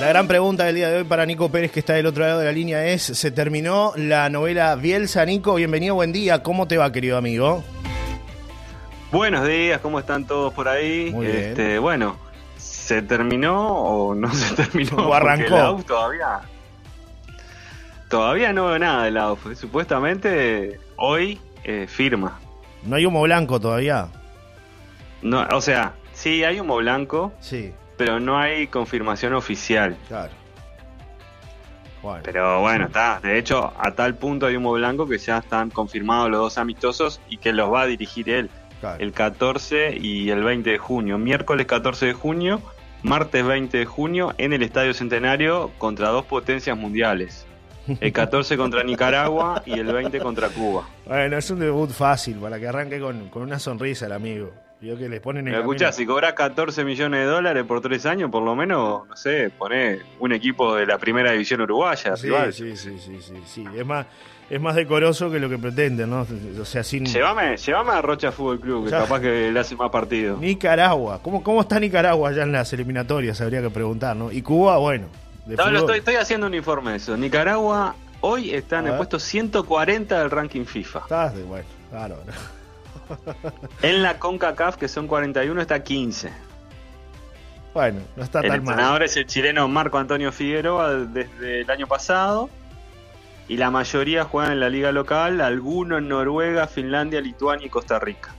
La gran pregunta del día de hoy para Nico Pérez, que está del otro lado de la línea, es: ¿se terminó la novela Bielsa? Nico, bienvenido, buen día. ¿Cómo te va, querido amigo? Buenos días, ¿cómo están todos por ahí? Muy bien. Este, bueno, ¿se terminó o no se terminó? O arrancó. El AUF todavía. Todavía no veo nada del AUF. Supuestamente hoy eh, firma. ¿No hay humo blanco todavía? No, o sea, sí hay humo blanco, Sí, pero no hay confirmación oficial. claro. Bueno, Pero bueno, está. De hecho, a tal punto hay humo blanco que ya están confirmados los dos amistosos y que los va a dirigir él. claro. el 14 y el 20 de junio. Miércoles 14 de junio, martes 20 de junio en el Estadio Centenario contra dos potencias mundiales. El 14 contra Nicaragua y el 20 contra Cuba. Bueno, es un debut fácil para que arranque con, con una sonrisa el amigo. Yo que le ponen en ¿Me escuchás? Si cobras 14 millones de dólares por tres años, por lo menos, no sé, poné un equipo de la primera división uruguaya. Sí, rival. sí, sí, sí, sí, sí. Es más, es más decoroso que lo que pretenden, ¿no? O sea, sin Llévame, llévame a Rocha Fútbol Club, que Ya. capaz que le hace más partido. Nicaragua. ¿Cómo, ¿Cómo está Nicaragua ya en las eliminatorias? Habría que preguntar, ¿no? Y Cuba, bueno. De No, lo estoy, estoy haciendo un informe de eso. Nicaragua hoy está en el puesto 140 del ranking FIFA. Estás de bueno, claro. En la CONCACAF, que son 41, está 15. Bueno, no está el tan mal. entrenador es el chileno Marco Antonio Figueroa desde el año pasado. Y la mayoría juegan en la liga local, algunos en Noruega, Finlandia, Lituania y Costa Rica.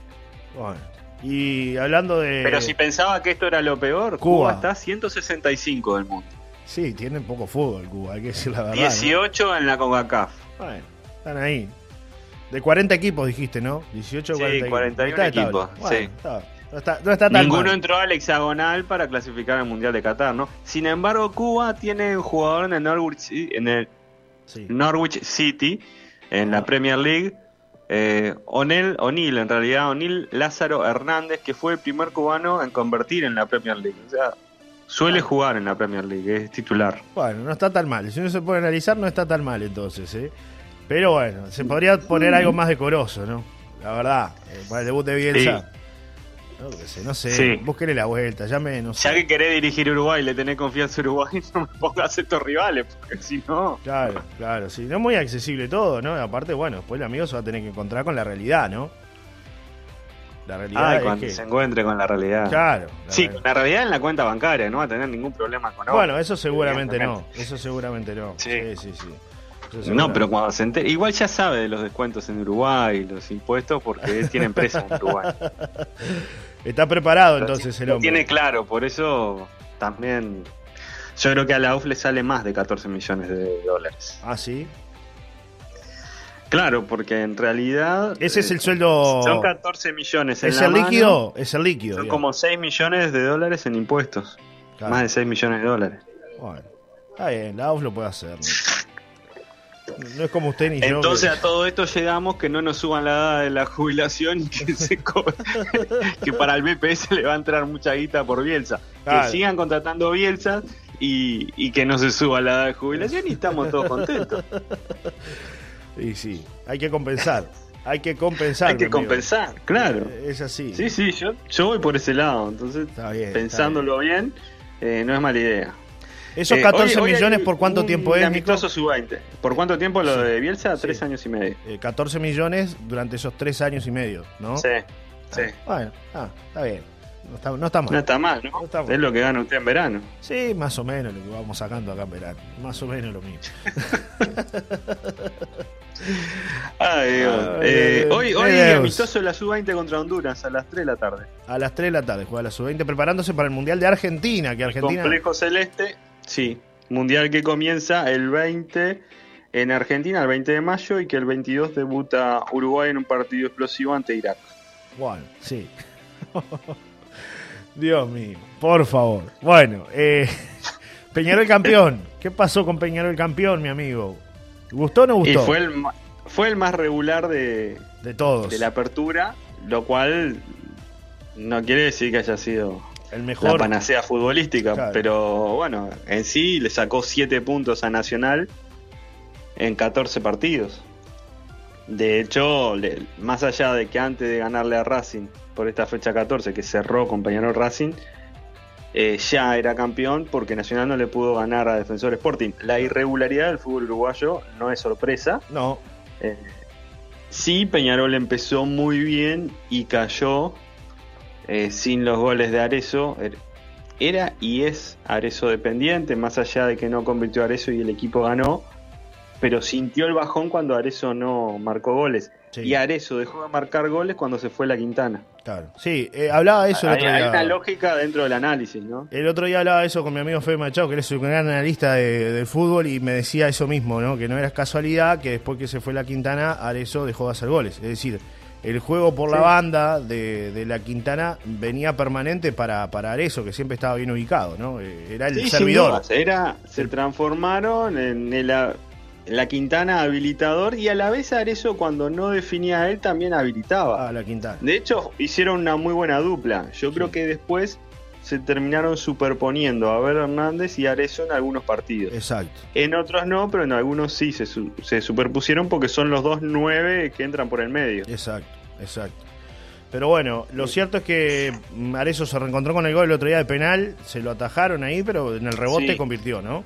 Bueno. Y hablando de. Pero si pensaba que esto era lo peor, Cuba. Cuba, está 165 del mundo. Sí, tienen poco fútbol Cuba, hay que decir la verdad. ¿no? 18 en la CONCACAF. Bueno, están ahí. De 40 equipos dijiste, ¿no? 18 Sí, 41. 41 Está estable. equipos, Bueno, sí. está- no, está, no está tan Ninguno mal. entró al hexagonal para clasificar al Mundial de Qatar, ¿no? Sin embargo, Cuba tiene un jugador en el Norwich, en el Sí. Norwich City, en la Premier League. Eh, O'Neill, O'Neill, en realidad, O'Neill Lázaro Hernández, que fue el primer cubano en convertir en la Premier League. O sea, suele jugar en la Premier League, es titular. Bueno, no está tan mal. Si uno se puede analizar, no está tan mal entonces, ¿eh? Pero bueno, se podría poner algo más decoroso, ¿no? La verdad, eh, para el debut de Bielsa. No, qué sé, no sé, Sí. búsquele la vuelta, llame, no sé. Ya que querés dirigir Uruguay y le tenés confianza a Uruguay, no me pongas estos rivales, porque si no. Claro, claro, sí. No es muy accesible todo, ¿no? Aparte, bueno, después el amigo se va a tener que encontrar con la realidad, ¿no? La realidad Ay, es cuando que... se encuentre con la realidad. Claro. la Sí, con la realidad en la cuenta bancaria, no va a tener ningún problema con Bueno, eso seguramente no. Eso seguramente no. Sí, Sí. sí, sí. No, pero cuando se entere, igual ya sabe de los descuentos en Uruguay, los impuestos, porque él tiene empresa en Uruguay. Está preparado entonces el hombre. tiene claro, por eso también. Yo creo que a la UF le sale más de 14 millones de dólares. Ah, sí. Claro, porque en realidad. Ese es eh, el sueldo. Son 14 millones en ¿Es la el mano, líquido? Es el líquido. Son digamos. como 6 millones de dólares en impuestos. Claro. Más de 6 millones de dólares. Bueno, está bien, la AUF lo puede hacer. ¿No? Es como usted ni yo. Entonces que- a todo esto llegamos que no nos suban la edad de la jubilación y que, se co- que para el BPS le va a entrar mucha guita por Bielsa. Claro. Que sigan contratando Bielsa y, y que no se suba la edad de jubilación y estamos todos contentos. Y sí, hay que compensar. Hay que compensar. Hay que amigo. compensar, claro. Es así. Sí, sí, yo, yo voy por ese lado. Entonces, Está bien. pensándolo bien, eh, no es mala idea. Esos Eh, 14 hoy- hoy millones, ¿por cuánto tiempo es, amistoso sub-20. ¿Por cuánto tiempo lo Sí. de Bielsa? Sí. Tres años y medio. Eh, 14 millones durante esos 3 años y medio, ¿no? Sí, sí. Bueno, ah, está bien. No está, no está mal. No está mal, ¿no? No está mal. Es lo que gana usted en verano. Sí, más o menos lo que vamos sacando acá en verano. Más o menos lo mismo. Ay, Dios. Eh, hoy hoy Dios. amistoso la sub-20 contra Honduras a las 3 de la tarde. A las 3 de la tarde juega la sub-20 preparándose para el Mundial de Argentina, que Argentina... Complejo Celeste, sí. Mundial que comienza el 20 en Argentina, el 20 de mayo, y que el 22 debuta Uruguay en un partido explosivo ante Irak. Bueno, sí. Dios mío, por favor. Bueno, eh, Peñarol campeón. ¿Qué pasó con Peñarol campeón, mi amigo? ¿Gustó o no Y gustó? fue el, fue el más regular de, De todos. de la apertura, lo cual no quiere decir que haya sido el la mejor. panacea futbolística, Claro. pero bueno, en sí le sacó 7 puntos a Nacional en 14 partidos. De hecho, le- más allá de que antes de ganarle a Racing por esta fecha 14, que cerró con Peñarol Racing, eh, ya era campeón porque Nacional no le pudo ganar a Defensor Sporting. La irregularidad del fútbol uruguayo no es sorpresa. No. Eh, sí, Peñarol empezó muy bien y cayó eh, sin los goles de Arezo. Er, era y es Arezo dependiente, más allá de que no convirtió a Arezo y el equipo ganó, pero sintió el bajón cuando Arezo no marcó goles. Y Arezo dejó de marcar goles cuando se fue la Quintana. Claro. Sí, eh, hablaba eso el otro día. Hay una lógica dentro del análisis, ¿no? El otro día hablaba eso con mi amigo Fede Machado, que él es un gran analista de, del fútbol, y me decía eso mismo, ¿no? Que no era casualidad que después que se fue la Quintana, Arezo dejó de hacer goles. Es decir, el juego por la banda de, la Quintana venía permanente para, para Arezo, que siempre estaba bien ubicado, ¿no? Eh, era el servidor. Era, se transformaron en el la Quintana habilitador y a la vez Arezo cuando no definía a él también habilitaba. A la Quintana. De hecho, hicieron una muy buena dupla. Yo creo que después se terminaron superponiendo a Ver Hernández y Arezo en algunos partidos. Exacto. En otros no, pero en algunos sí se, se superpusieron porque son los dos nueve que entran por el medio. Exacto, exacto. Pero bueno, lo cierto es que Arezo se reencontró con el gol el otro día de penal, se lo atajaron ahí, pero en el rebote convirtió, ¿no?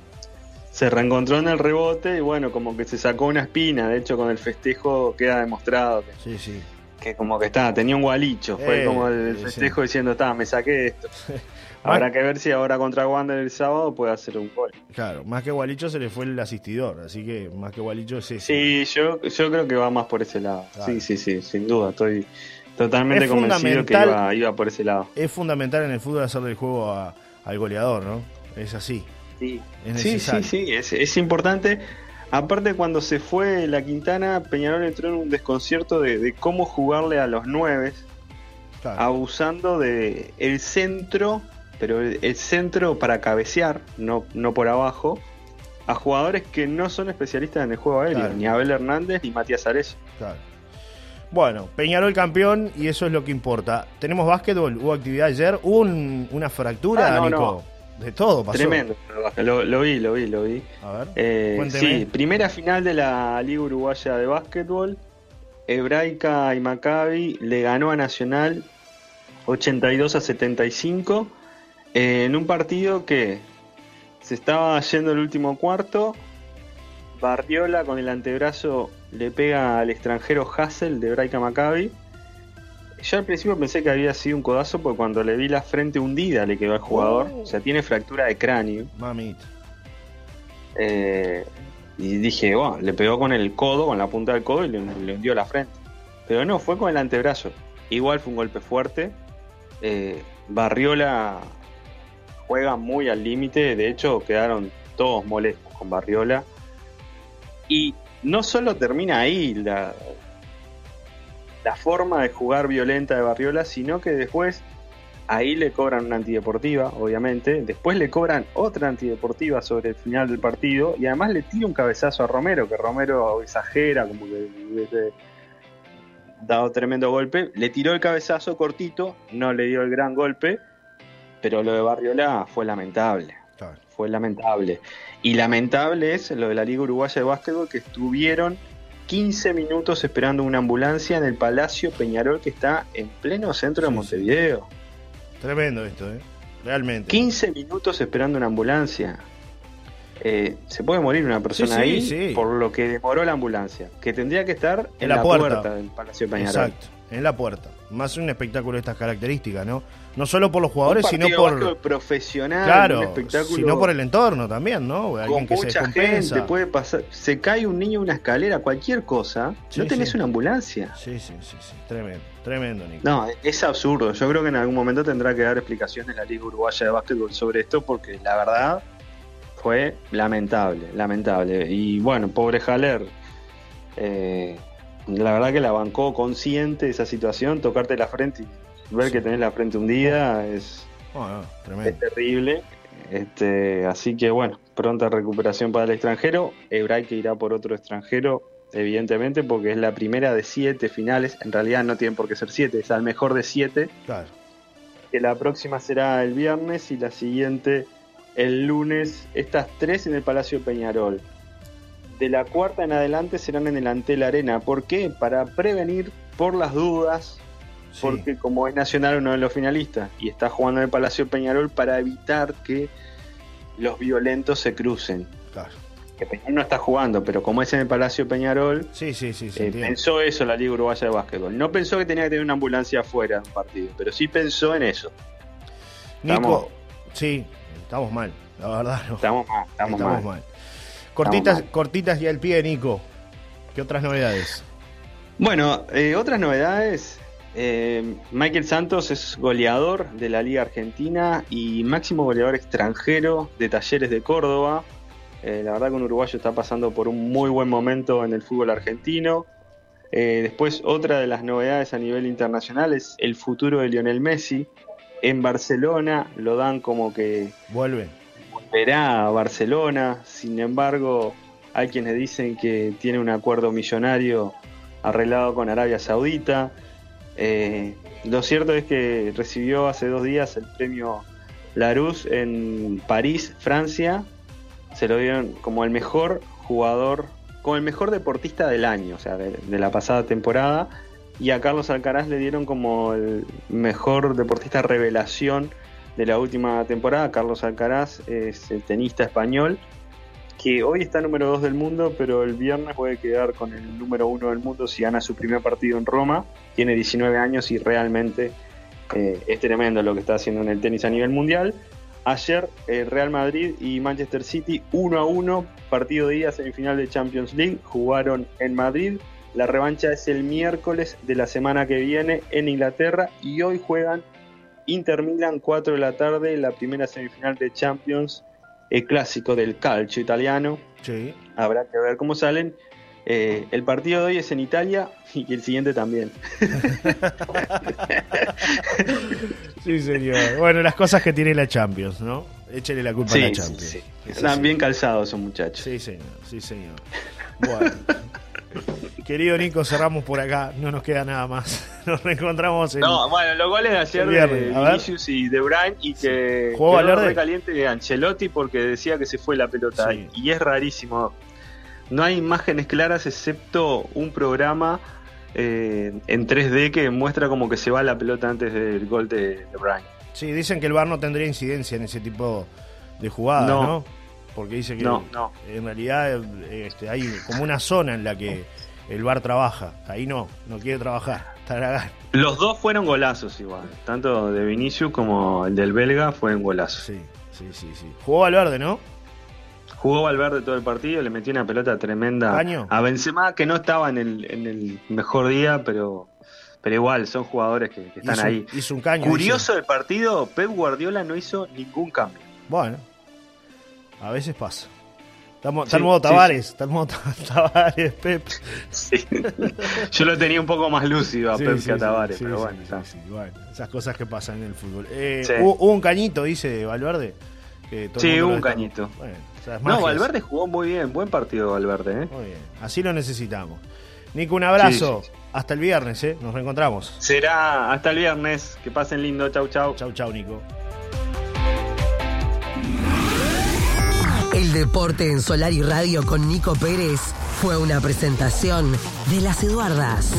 se reencontró en el rebote y bueno, como que se sacó una espina. De hecho, con el festejo queda demostrado que, sí, sí. Que como que está, tenía un gualicho. Fue eh, como el festejo diciendo, está, me saqué esto. Habrá que ver si ahora contra Wander el sábado puede hacer un gol. Claro, más que Gualicho se le fue el asistidor, así que más que Gualicho es ese. Sí, yo, yo creo que va más por ese lado. Sí, sí, sí, sin duda. Estoy totalmente convencido que iba, iba, por ese lado. Es fundamental en el fútbol hacerle el juego al goleador, ¿no? Es así. Sí, sí, sí, es, importante. Aparte, cuando se fue la Quintana, Peñarol entró en un desconcierto de, cómo jugarle a los nueve, abusando de el centro, pero el, centro para cabecear, no, no por abajo, a jugadores que no son especialistas en el juego aéreo, ni Abel Hernández ni Matías Ares. Bueno, Peñarol campeón y eso es lo que importa. Tenemos básquetbol, hubo actividad ayer, hubo una fractura, ah, Nico. De todo pasó. Tremendo. Lo, vi, lo vi, lo vi. A ver. Eh, sí, primera final de la Liga Uruguaya de Básquetbol. Hebraica y Maccabi le ganó a Nacional 82 a 75 eh, en un partido que se estaba yendo el último cuarto. Barriola con el antebrazo le pega al extranjero Hassel de Hebraica Maccabi yo al principio pensé que había sido un codazo porque cuando le vi la frente hundida le quedó al jugador. Oh. O sea, tiene fractura de cráneo. Mamita. Eh, y dije, bueno, le pegó con el codo, con la punta del codo y le, hundió la frente. Pero no, fue con el antebrazo. Igual fue un golpe fuerte. Eh, Barriola juega muy al límite. De hecho, quedaron todos molestos con Barriola. Y no solo termina ahí la, la forma de jugar violenta de Barriola, sino que después ahí le cobran una antideportiva, obviamente, después le cobran otra antideportiva sobre el final del partido y además le tira un cabezazo a Romero, que Romero exagera, como que hubiese dado tremendo golpe, le tiró el cabezazo cortito, no le dio el gran golpe, pero lo de Barriola fue lamentable. Fue lamentable. Y lamentable es lo de la Liga Uruguaya de Básquetbol que estuvieron 15 minutos esperando una ambulancia en el Palacio Peñarol que está en pleno centro de Montevideo. Tremendo esto, ¿eh? Realmente. 15 minutos esperando una ambulancia. Eh, se puede morir una persona ahí por lo que demoró la ambulancia, que tendría que estar en, la, puerta. del Palacio Peñarol. Exacto, en la puerta. Más un espectáculo de estas características, ¿no? No solo por los jugadores, sino por. profesional, claro, espectáculo. Sino por el entorno también, ¿no? Alguien que mucha se gente puede pasar. Se cae un niño en una escalera, cualquier cosa, no tenés una ambulancia. Sí, sí, sí, sí. Tremendo, tremendo, Nico. No, es absurdo. Yo creo que en algún momento tendrá que dar explicaciones la Liga Uruguaya de Básquetbol sobre esto, porque la verdad fue lamentable, lamentable. Y bueno, pobre Haller. Eh, la verdad que la bancó consciente de esa situación, tocarte la frente y ver que tenés la frente hundida es, oh, terrible. Este, así que bueno, pronta recuperación para el extranjero. que irá por otro extranjero, evidentemente, porque es la primera de siete finales. En realidad no tienen por qué ser siete, es al mejor de siete. Claro. Que la próxima será el viernes y la siguiente el lunes. Estas tres en el Palacio Peñarol de la cuarta en adelante serán en el Antel Arena. ¿Por qué? Para prevenir por las dudas porque como es Nacional uno de los finalistas y está jugando en el Palacio Peñarol para evitar que los violentos se crucen. Claro. Que Peñarol no está jugando, pero como es en el Palacio Peñarol, sí, sí, sí, eh, pensó eso la Liga Uruguaya de Básquetbol. No pensó que tenía que tener una ambulancia afuera de un partido, pero sí pensó en eso. Nico, sí, estamos mal, la verdad. Estamos mal, estamos, mal. Cortitas, cortitas y al pie, Nico. ¿Qué otras novedades? Bueno, eh, otras novedades. Eh, Michael Santos es goleador de la Liga Argentina y máximo goleador extranjero de Talleres de Córdoba. Eh, la verdad que un uruguayo está pasando por un muy buen momento en el fútbol argentino. después, otra de las novedades a nivel internacional es el futuro de Lionel Messi. En Barcelona lo dan como que vuelve. Volverá a Barcelona. Sin embargo, hay quienes dicen que tiene un acuerdo millonario arreglado con Arabia Saudita. Eh, lo cierto es que recibió hace dos días el premio Larousse en París, Francia. Se lo dieron como el mejor jugador, como el mejor deportista del año, o sea, de, la pasada temporada. Y a Carlos Alcaraz le dieron como el mejor deportista revelación de la última temporada. Carlos Alcaraz es el tenista español que hoy está número 2 del mundo, pero el viernes puede quedar con el número 1 del mundo si gana su primer partido en Roma. Tiene 19 años y realmente eh, es tremendo lo que está haciendo en el tenis a nivel mundial. Ayer eh, Real Madrid y Manchester City 1 a 1, partido de ida semifinal de Champions League, jugaron en Madrid. La revancha es el miércoles de la semana que viene en Inglaterra y hoy juegan Inter Milan 4 de la tarde, la primera semifinal de Champions el clásico del calcio italiano. Sí. Habrá que ver cómo salen. Eh, el partido de hoy es en Italia y el siguiente también. sí, señor. Bueno, las cosas que tiene la Champions, ¿no? Échale la culpa a la Champions. Están bien calzados esos muchachos. Sí, señor. Sí, señor. Bueno. Querido Nico, cerramos por acá, no nos queda nada más. Nos reencontramos en. No, bueno, los goles de ayer de Vinicius y de Bruyne y que sí. quedó de caliente de Ancelotti porque decía que se fue la pelota. Y es rarísimo. No hay imágenes claras excepto un programa eh, en 3D que muestra como que se va la pelota antes del gol de, de Sí, dicen que el VAR no tendría incidencia en ese tipo de jugadas, ¿no? Porque dice que no, no. en realidad este, hay como una zona en la que el bar trabaja. Ahí no, no quiere trabajar. Los dos fueron golazos igual. Tanto de Vinicius como el del belga fueron golazos. Sí, sí, sí, sí. Jugó Valverde, ¿no? Jugó Valverde todo el partido, le metió una pelota tremenda a Benzema, que no estaba en el, en el mejor día, pero pero igual son jugadores que, están ahí. Hizo un caño. Curioso el partido, Pep Guardiola no hizo ningún cambio. Bueno, a veces pasa. Está, en modo Tavares, está en modo Tavares, Pep. Yo lo tenía un poco más lúcido a Pep que a Tavares, pero bueno, Esas cosas que pasan en el fútbol. Eh, hubo, un cañito, dice Valverde. sí, hubo un cañito. no, Valverde jugó muy bien, buen partido Valverde. ¿eh? Muy bien, así lo necesitamos. Nico, un abrazo. Hasta el viernes, ¿eh? Nos reencontramos. Será hasta el viernes. Que pasen lindo. Chau, chau. Chau, chau, Nico. Deporte en Solar y Radio con Nico Pérez fue una presentación de las Eduardas.